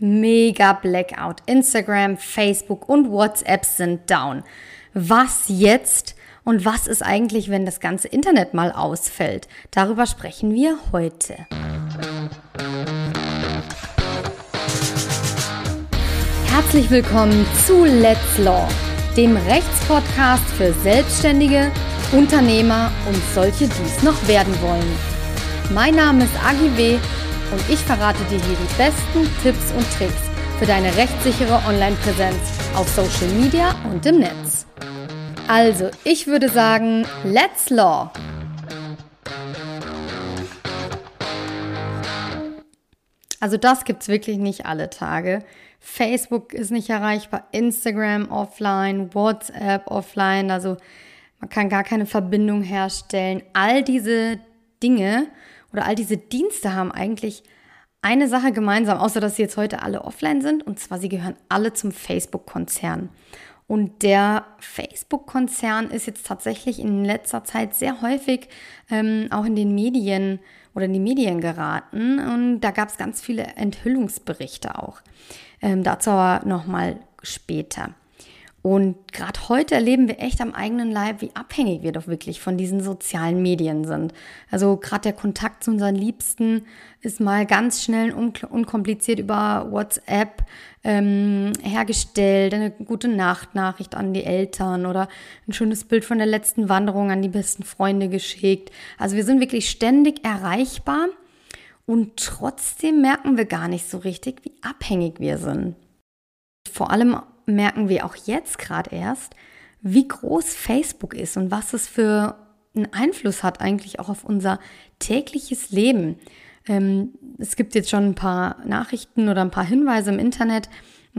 Mega Blackout. Instagram, Facebook und WhatsApp sind down. Was jetzt? Und was ist eigentlich, wenn das ganze Internet mal ausfällt? Darüber sprechen wir heute. Herzlich willkommen zu Let's Law, dem Rechtspodcast für Selbstständige, Unternehmer und solche, die es noch werden wollen. Mein Name ist Agi W und ich verrate dir hier die besten Tipps und Tricks für deine rechtssichere Online-Präsenz auf Social Media und im Netz. Also, ich würde sagen, let's law! Also das gibt es wirklich nicht alle Tage. Facebook ist nicht erreichbar, Instagram offline, WhatsApp offline, also man kann gar keine Verbindung herstellen. All diese Dinge oder all diese Dienste haben eigentlich eine Sache gemeinsam, außer dass sie jetzt heute alle offline sind, und zwar sie gehören alle zum Facebook-Konzern. Und der Facebook-Konzern ist jetzt tatsächlich in letzter Zeit sehr häufig ähm, auch in den Medien oder in die Medien geraten. Und da gab es ganz viele Enthüllungsberichte auch. Ähm, dazu aber nochmal später. Und gerade heute erleben wir echt am eigenen Leib, wie abhängig wir doch wirklich von diesen sozialen Medien sind. Also gerade der Kontakt zu unseren Liebsten ist mal ganz schnell und unkompliziert über WhatsApp ähm, hergestellt. Eine gute Nachtnachricht an die Eltern oder ein schönes Bild von der letzten Wanderung an die besten Freunde geschickt. Also wir sind wirklich ständig erreichbar und trotzdem merken wir gar nicht so richtig, wie abhängig wir sind. Vor allem merken wir auch jetzt gerade erst, wie groß Facebook ist und was es für einen Einfluss hat eigentlich auch auf unser tägliches Leben. Ähm, es gibt jetzt schon ein paar Nachrichten oder ein paar Hinweise im Internet,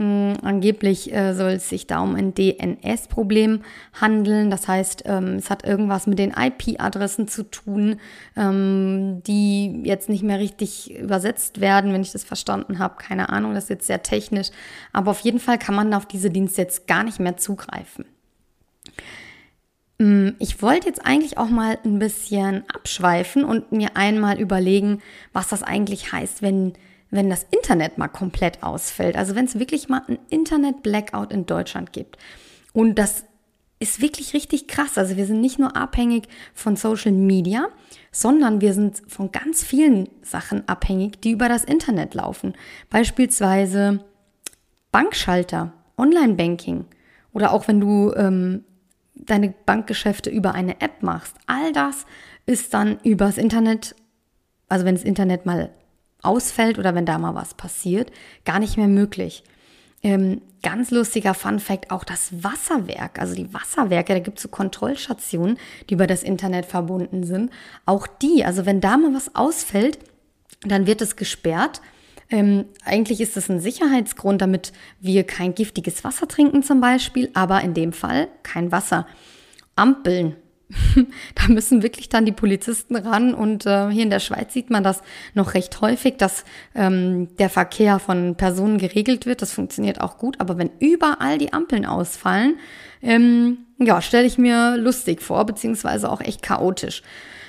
hm, angeblich äh, soll es sich da um ein DNS-Problem handeln. Das heißt, ähm, es hat irgendwas mit den IP-Adressen zu tun, ähm, die jetzt nicht mehr richtig übersetzt werden, wenn ich das verstanden habe. Keine Ahnung, das ist jetzt sehr technisch. Aber auf jeden Fall kann man auf diese Dienste jetzt gar nicht mehr zugreifen. Hm, ich wollte jetzt eigentlich auch mal ein bisschen abschweifen und mir einmal überlegen, was das eigentlich heißt, wenn wenn das Internet mal komplett ausfällt. Also wenn es wirklich mal ein Internet-Blackout in Deutschland gibt. Und das ist wirklich richtig krass. Also wir sind nicht nur abhängig von Social Media, sondern wir sind von ganz vielen Sachen abhängig, die über das Internet laufen. Beispielsweise Bankschalter, Online-Banking oder auch wenn du ähm, deine Bankgeschäfte über eine App machst. All das ist dann übers Internet, also wenn das Internet mal ausfällt oder wenn da mal was passiert, gar nicht mehr möglich. Ähm, ganz lustiger Fun Fact, auch das Wasserwerk, also die Wasserwerke, da gibt es so Kontrollstationen, die über das Internet verbunden sind. Auch die, also wenn da mal was ausfällt, dann wird es gesperrt. Ähm, eigentlich ist das ein Sicherheitsgrund, damit wir kein giftiges Wasser trinken zum Beispiel, aber in dem Fall kein Wasser. Ampeln, da müssen wirklich dann die Polizisten ran. Und äh, hier in der Schweiz sieht man das noch recht häufig, dass ähm, der Verkehr von Personen geregelt wird. Das funktioniert auch gut. Aber wenn überall die Ampeln ausfallen, ähm, ja, stelle ich mir lustig vor, beziehungsweise auch echt chaotisch.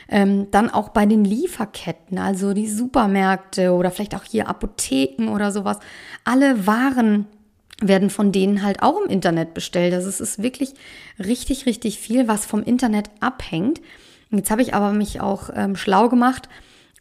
Ähm, dann auch bei den Lieferketten, also die Supermärkte oder vielleicht auch hier Apotheken oder sowas. Alle Waren werden von denen halt auch im Internet bestellt. Also es ist wirklich richtig, richtig viel, was vom Internet abhängt. Jetzt habe ich aber mich auch ähm, schlau gemacht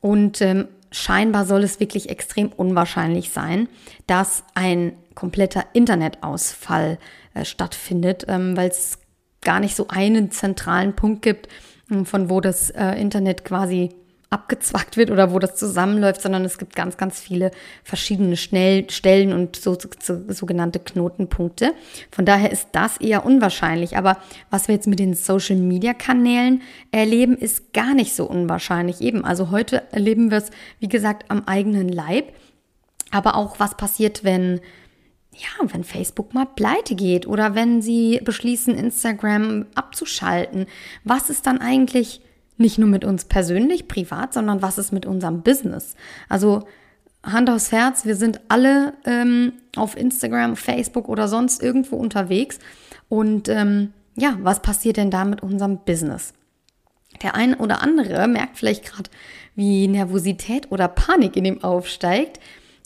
und ähm, scheinbar soll es wirklich extrem unwahrscheinlich sein, dass ein kompletter Internetausfall äh, stattfindet, ähm, weil es gar nicht so einen zentralen Punkt gibt, ähm, von wo das äh, Internet quasi abgezwackt wird oder wo das zusammenläuft, sondern es gibt ganz, ganz viele verschiedene Schnell Stellen und so, so, sogenannte Knotenpunkte. Von daher ist das eher unwahrscheinlich. Aber was wir jetzt mit den Social Media Kanälen erleben, ist gar nicht so unwahrscheinlich. Eben, also heute erleben wir es, wie gesagt, am eigenen Leib. Aber auch was passiert, wenn ja, wenn Facebook mal pleite geht oder wenn sie beschließen, Instagram abzuschalten, was ist dann eigentlich nicht nur mit uns persönlich, privat, sondern was ist mit unserem Business? Also Hand aufs Herz, wir sind alle ähm, auf Instagram, Facebook oder sonst irgendwo unterwegs. Und ähm, ja, was passiert denn da mit unserem Business? Der ein oder andere merkt vielleicht gerade, wie Nervosität oder Panik in ihm aufsteigt.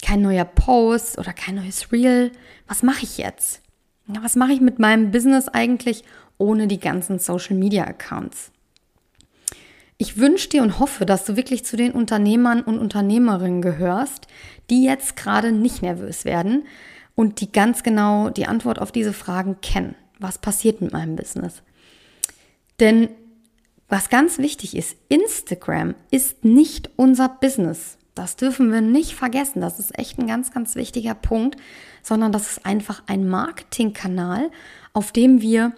kein neuer Post oder kein neues Reel. Was mache ich jetzt? Was mache ich mit meinem Business eigentlich ohne die ganzen Social Media Accounts? Ich wünsche dir und hoffe, dass du wirklich zu den Unternehmern und Unternehmerinnen gehörst, die jetzt gerade nicht nervös werden und die ganz genau die Antwort auf diese Fragen kennen. Was passiert mit meinem Business? Denn was ganz wichtig ist, Instagram ist nicht unser Business. Das dürfen wir nicht vergessen. Das ist echt ein ganz, ganz wichtiger Punkt, sondern das ist einfach ein Marketingkanal, auf dem wir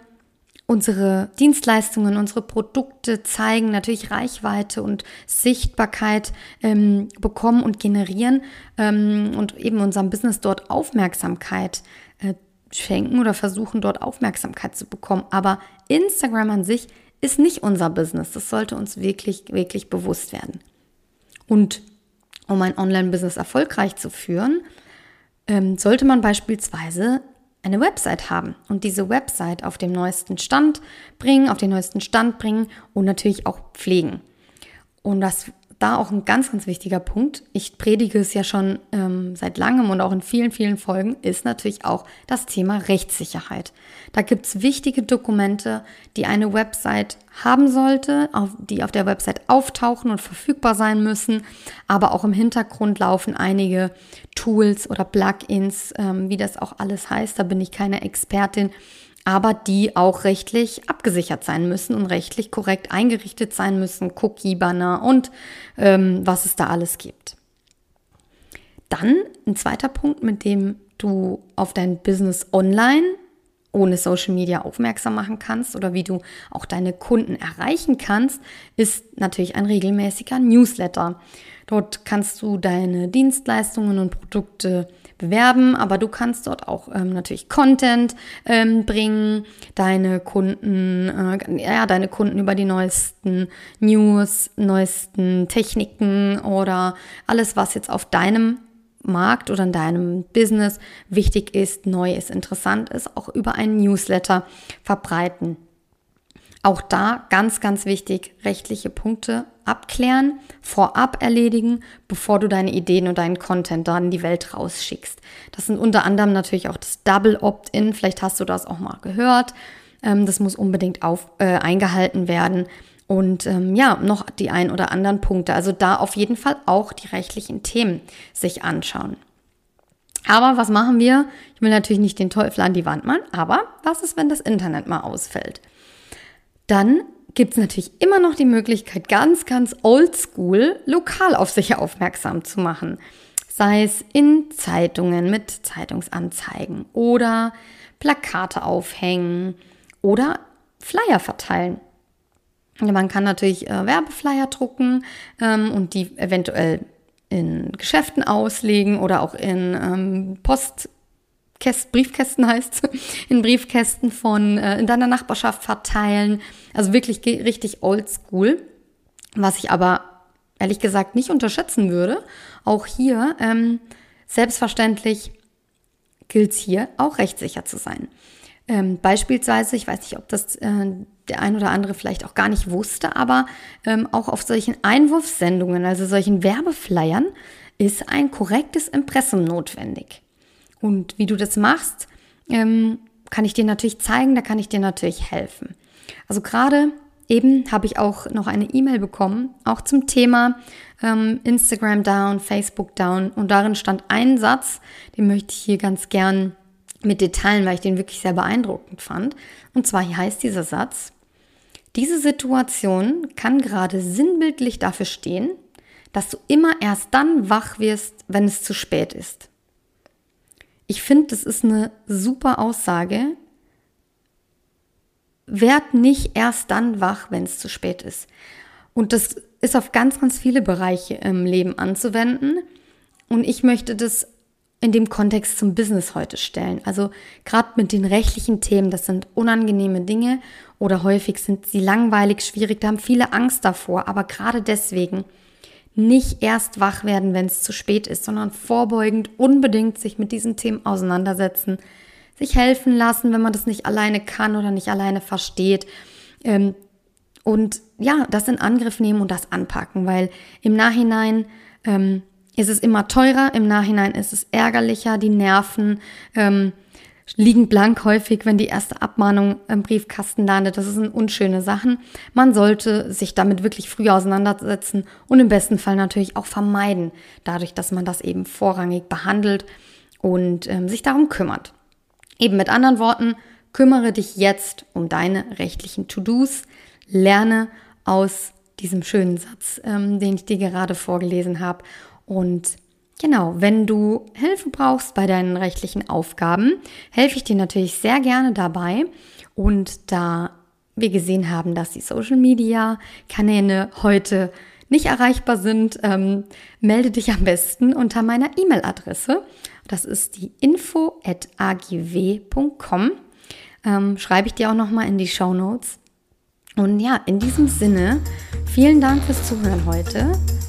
unsere Dienstleistungen, unsere Produkte zeigen, natürlich Reichweite und Sichtbarkeit ähm, bekommen und generieren ähm, und eben unserem Business dort Aufmerksamkeit äh, schenken oder versuchen dort Aufmerksamkeit zu bekommen. Aber Instagram an sich ist nicht unser Business. Das sollte uns wirklich, wirklich bewusst werden. Und um ein Online-Business erfolgreich zu führen, ähm, sollte man beispielsweise eine Website haben und diese Website auf dem neuesten Stand bringen, auf den neuesten Stand bringen und natürlich auch pflegen. Und das da auch ein ganz, ganz wichtiger Punkt. Ich predige es ja schon ähm, seit langem und auch in vielen, vielen Folgen, ist natürlich auch das Thema Rechtssicherheit. Da gibt es wichtige Dokumente, die eine Website haben sollte, auf, die auf der Website auftauchen und verfügbar sein müssen. Aber auch im Hintergrund laufen einige Tools oder Plugins, ähm, wie das auch alles heißt. Da bin ich keine Expertin aber die auch rechtlich abgesichert sein müssen und rechtlich korrekt eingerichtet sein müssen, Cookie-Banner und ähm, was es da alles gibt. Dann ein zweiter Punkt, mit dem du auf dein Business online ohne Social Media aufmerksam machen kannst oder wie du auch deine Kunden erreichen kannst, ist natürlich ein regelmäßiger Newsletter. Dort kannst du deine Dienstleistungen und Produkte bewerben, aber du kannst dort auch ähm, natürlich Content ähm, bringen, deine Kunden, äh, ja, deine Kunden über die neuesten News, neuesten Techniken oder alles, was jetzt auf deinem Markt oder in deinem Business wichtig ist, neu ist, interessant ist, auch über einen Newsletter verbreiten. Auch da ganz, ganz wichtig, rechtliche Punkte abklären, vorab erledigen, bevor du deine Ideen und deinen Content da in die Welt rausschickst. Das sind unter anderem natürlich auch das Double Opt-in, vielleicht hast du das auch mal gehört. Ähm, das muss unbedingt auf, äh, eingehalten werden. Und ähm, ja, noch die ein oder anderen Punkte. Also da auf jeden Fall auch die rechtlichen Themen sich anschauen. Aber was machen wir? Ich will natürlich nicht den Teufel an die Wand machen, aber was ist, wenn das Internet mal ausfällt? Dann gibt es natürlich immer noch die Möglichkeit, ganz, ganz oldschool lokal auf sich aufmerksam zu machen. Sei es in Zeitungen mit Zeitungsanzeigen oder Plakate aufhängen oder Flyer verteilen. Man kann natürlich äh, Werbeflyer drucken ähm, und die eventuell in Geschäften auslegen oder auch in ähm, Post Käst, Briefkästen heißt, in Briefkästen von äh, in deiner Nachbarschaft verteilen. Also wirklich richtig oldschool. Was ich aber ehrlich gesagt nicht unterschätzen würde. Auch hier, ähm, selbstverständlich gilt es hier auch rechtssicher zu sein. Ähm, beispielsweise, ich weiß nicht, ob das äh, der ein oder andere vielleicht auch gar nicht wusste, aber ähm, auch auf solchen Einwurfsendungen, also solchen Werbeflyern, ist ein korrektes Impressum notwendig. Und wie du das machst, ähm, kann ich dir natürlich zeigen, da kann ich dir natürlich helfen. Also gerade eben habe ich auch noch eine E-Mail bekommen, auch zum Thema ähm, Instagram down, Facebook down. Und darin stand ein Satz, den möchte ich hier ganz gern mit Detailen, weil ich den wirklich sehr beeindruckend fand. Und zwar hier heißt dieser Satz, diese Situation kann gerade sinnbildlich dafür stehen, dass du immer erst dann wach wirst, wenn es zu spät ist. Ich finde, das ist eine super Aussage. Werd nicht erst dann wach, wenn es zu spät ist. Und das ist auf ganz, ganz viele Bereiche im Leben anzuwenden. Und ich möchte das in dem Kontext zum Business heute stellen. Also gerade mit den rechtlichen Themen, das sind unangenehme Dinge oder häufig sind sie langweilig, schwierig, da haben viele Angst davor. Aber gerade deswegen nicht erst wach werden, wenn es zu spät ist, sondern vorbeugend unbedingt sich mit diesen Themen auseinandersetzen, sich helfen lassen, wenn man das nicht alleine kann oder nicht alleine versteht. Ähm, und ja, das in Angriff nehmen und das anpacken, weil im Nachhinein ähm, ist es immer teurer, im Nachhinein ist es ärgerlicher, die Nerven ähm, liegen blank häufig, wenn die erste Abmahnung im Briefkasten landet. Das sind unschöne Sachen. Man sollte sich damit wirklich früh auseinandersetzen und im besten Fall natürlich auch vermeiden, dadurch, dass man das eben vorrangig behandelt und ähm, sich darum kümmert. Eben mit anderen Worten, kümmere dich jetzt um deine rechtlichen To-Dos, lerne aus diesem schönen Satz, ähm, den ich dir gerade vorgelesen habe und Genau, wenn du Hilfe brauchst bei deinen rechtlichen Aufgaben, helfe ich dir natürlich sehr gerne dabei. Und da wir gesehen haben, dass die Social Media Kanäle heute nicht erreichbar sind, ähm, melde dich am besten unter meiner E-Mail-Adresse. Das ist die info.agw.com. Ähm, schreibe ich dir auch nochmal in die Show Notes. Und ja, in diesem Sinne, vielen Dank fürs Zuhören heute